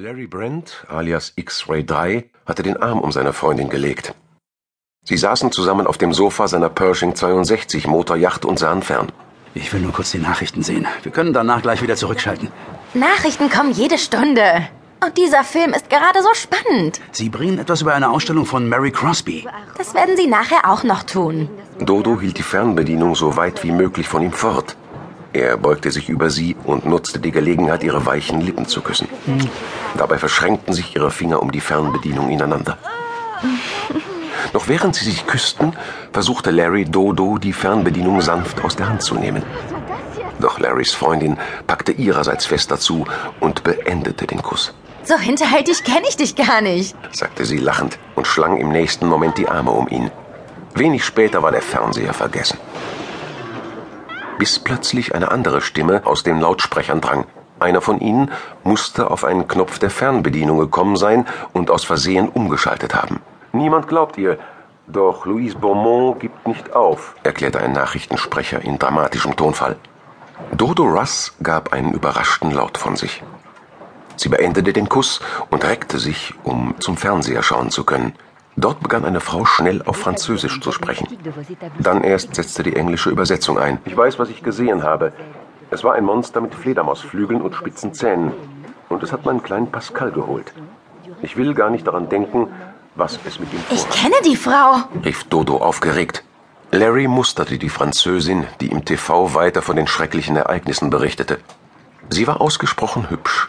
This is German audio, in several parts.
Larry Brent, alias X-Ray 3, hatte den Arm um seine Freundin gelegt. Sie saßen zusammen auf dem Sofa seiner Pershing 62 Motorjacht und sahen fern. Ich will nur kurz die Nachrichten sehen. Wir können danach gleich wieder zurückschalten. Nachrichten kommen jede Stunde. Und dieser Film ist gerade so spannend. Sie bringen etwas über eine Ausstellung von Mary Crosby. Das werden Sie nachher auch noch tun. Dodo hielt die Fernbedienung so weit wie möglich von ihm fort. Er beugte sich über sie und nutzte die Gelegenheit, ihre weichen Lippen zu küssen. Dabei verschränkten sich ihre Finger um die Fernbedienung ineinander. Noch während sie sich küssten, versuchte Larry Dodo, die Fernbedienung sanft aus der Hand zu nehmen. Doch Larrys Freundin packte ihrerseits fester zu und beendete den Kuss. So hinterhältig kenne ich dich gar nicht, sagte sie lachend und schlang im nächsten Moment die Arme um ihn. Wenig später war der Fernseher vergessen bis plötzlich eine andere Stimme aus den Lautsprechern drang. Einer von ihnen musste auf einen Knopf der Fernbedienung gekommen sein und aus Versehen umgeschaltet haben. Niemand glaubt ihr, doch Louise Beaumont gibt nicht auf, erklärte ein Nachrichtensprecher in dramatischem Tonfall. Dodo Russ gab einen überraschten Laut von sich. Sie beendete den Kuss und reckte sich, um zum Fernseher schauen zu können. Dort begann eine Frau schnell auf Französisch zu sprechen. Dann erst setzte die englische Übersetzung ein. Ich weiß, was ich gesehen habe. Es war ein Monster mit Fledermausflügeln und spitzen Zähnen. Und es hat meinen kleinen Pascal geholt. Ich will gar nicht daran denken, was es mit ihm vorhat. Ich kenne die Frau, rief Dodo aufgeregt. Larry musterte die Französin, die im TV weiter von den schrecklichen Ereignissen berichtete. Sie war ausgesprochen hübsch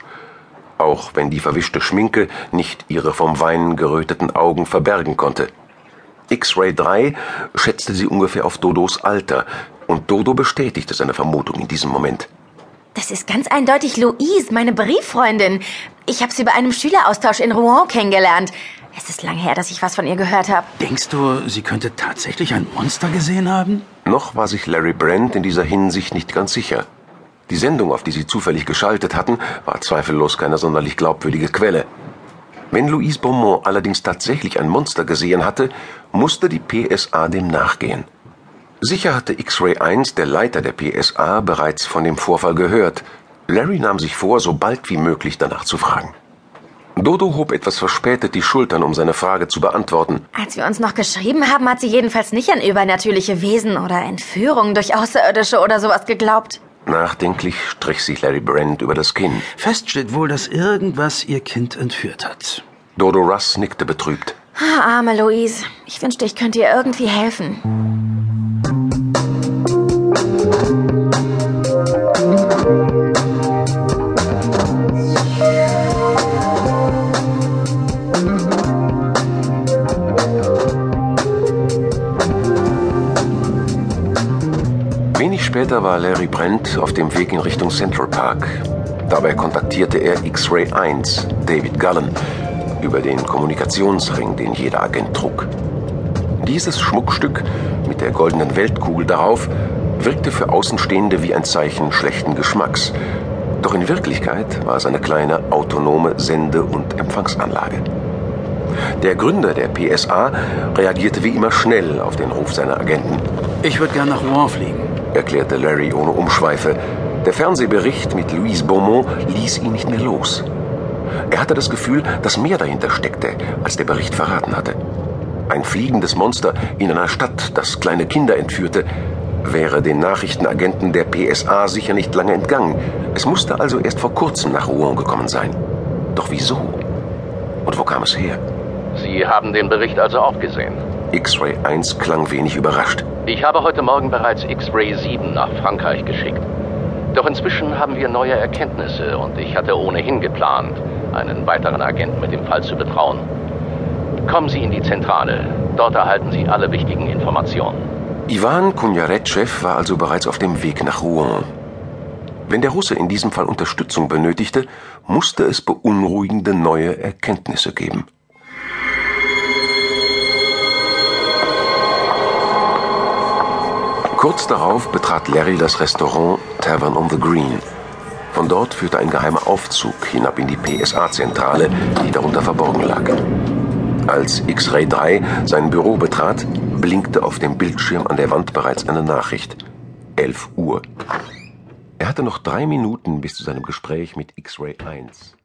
auch wenn die verwischte Schminke nicht ihre vom Weinen geröteten Augen verbergen konnte. X-Ray 3 schätzte sie ungefähr auf Dodos Alter, und Dodo bestätigte seine Vermutung in diesem Moment. Das ist ganz eindeutig Louise, meine Brieffreundin. Ich habe sie bei einem Schüleraustausch in Rouen kennengelernt. Es ist lange her, dass ich was von ihr gehört habe. Denkst du, sie könnte tatsächlich ein Monster gesehen haben? Noch war sich Larry Brent in dieser Hinsicht nicht ganz sicher. Die Sendung, auf die sie zufällig geschaltet hatten, war zweifellos keine sonderlich glaubwürdige Quelle. Wenn Louise Beaumont allerdings tatsächlich ein Monster gesehen hatte, musste die PSA dem nachgehen. Sicher hatte X-Ray 1, der Leiter der PSA, bereits von dem Vorfall gehört. Larry nahm sich vor, so bald wie möglich danach zu fragen. Dodo hob etwas verspätet die Schultern, um seine Frage zu beantworten. Als wir uns noch geschrieben haben, hat sie jedenfalls nicht an übernatürliche Wesen oder Entführungen durch Außerirdische oder sowas geglaubt. Nachdenklich strich sich Larry Brent über das Kinn. Fest steht wohl, dass irgendwas ihr Kind entführt hat. Dodo Russ nickte betrübt. Ah, arme Louise. Ich wünschte, ich könnte ihr irgendwie helfen. Wenig später war Larry Brent auf dem Weg in Richtung Central Park. Dabei kontaktierte er X-Ray 1, David Gullen, über den Kommunikationsring, den jeder Agent trug. Dieses Schmuckstück mit der goldenen Weltkugel darauf wirkte für Außenstehende wie ein Zeichen schlechten Geschmacks. Doch in Wirklichkeit war es eine kleine autonome Sende- und Empfangsanlage. Der Gründer der PSA reagierte wie immer schnell auf den Ruf seiner Agenten. Ich würde gern nach Rouen fliegen erklärte Larry ohne Umschweife. Der Fernsehbericht mit Louise Beaumont ließ ihn nicht mehr los. Er hatte das Gefühl, dass mehr dahinter steckte, als der Bericht verraten hatte. Ein fliegendes Monster in einer Stadt, das kleine Kinder entführte, wäre den Nachrichtenagenten der PSA sicher nicht lange entgangen. Es musste also erst vor kurzem nach Rouen gekommen sein. Doch wieso? Und wo kam es her? Sie haben den Bericht also auch gesehen. X-Ray 1 klang wenig überrascht. Ich habe heute Morgen bereits X-Ray 7 nach Frankreich geschickt. Doch inzwischen haben wir neue Erkenntnisse und ich hatte ohnehin geplant, einen weiteren Agenten mit dem Fall zu betrauen. Kommen Sie in die Zentrale. Dort erhalten Sie alle wichtigen Informationen. Ivan Kunjaretschew war also bereits auf dem Weg nach Rouen. Wenn der Russe in diesem Fall Unterstützung benötigte, musste es beunruhigende neue Erkenntnisse geben. Kurz darauf betrat Larry das Restaurant Tavern on the Green. Von dort führte ein geheimer Aufzug hinab in die PSA-Zentrale, die darunter verborgen lag. Als X-Ray 3 sein Büro betrat, blinkte auf dem Bildschirm an der Wand bereits eine Nachricht. 11 Uhr. Er hatte noch drei Minuten bis zu seinem Gespräch mit X-Ray 1.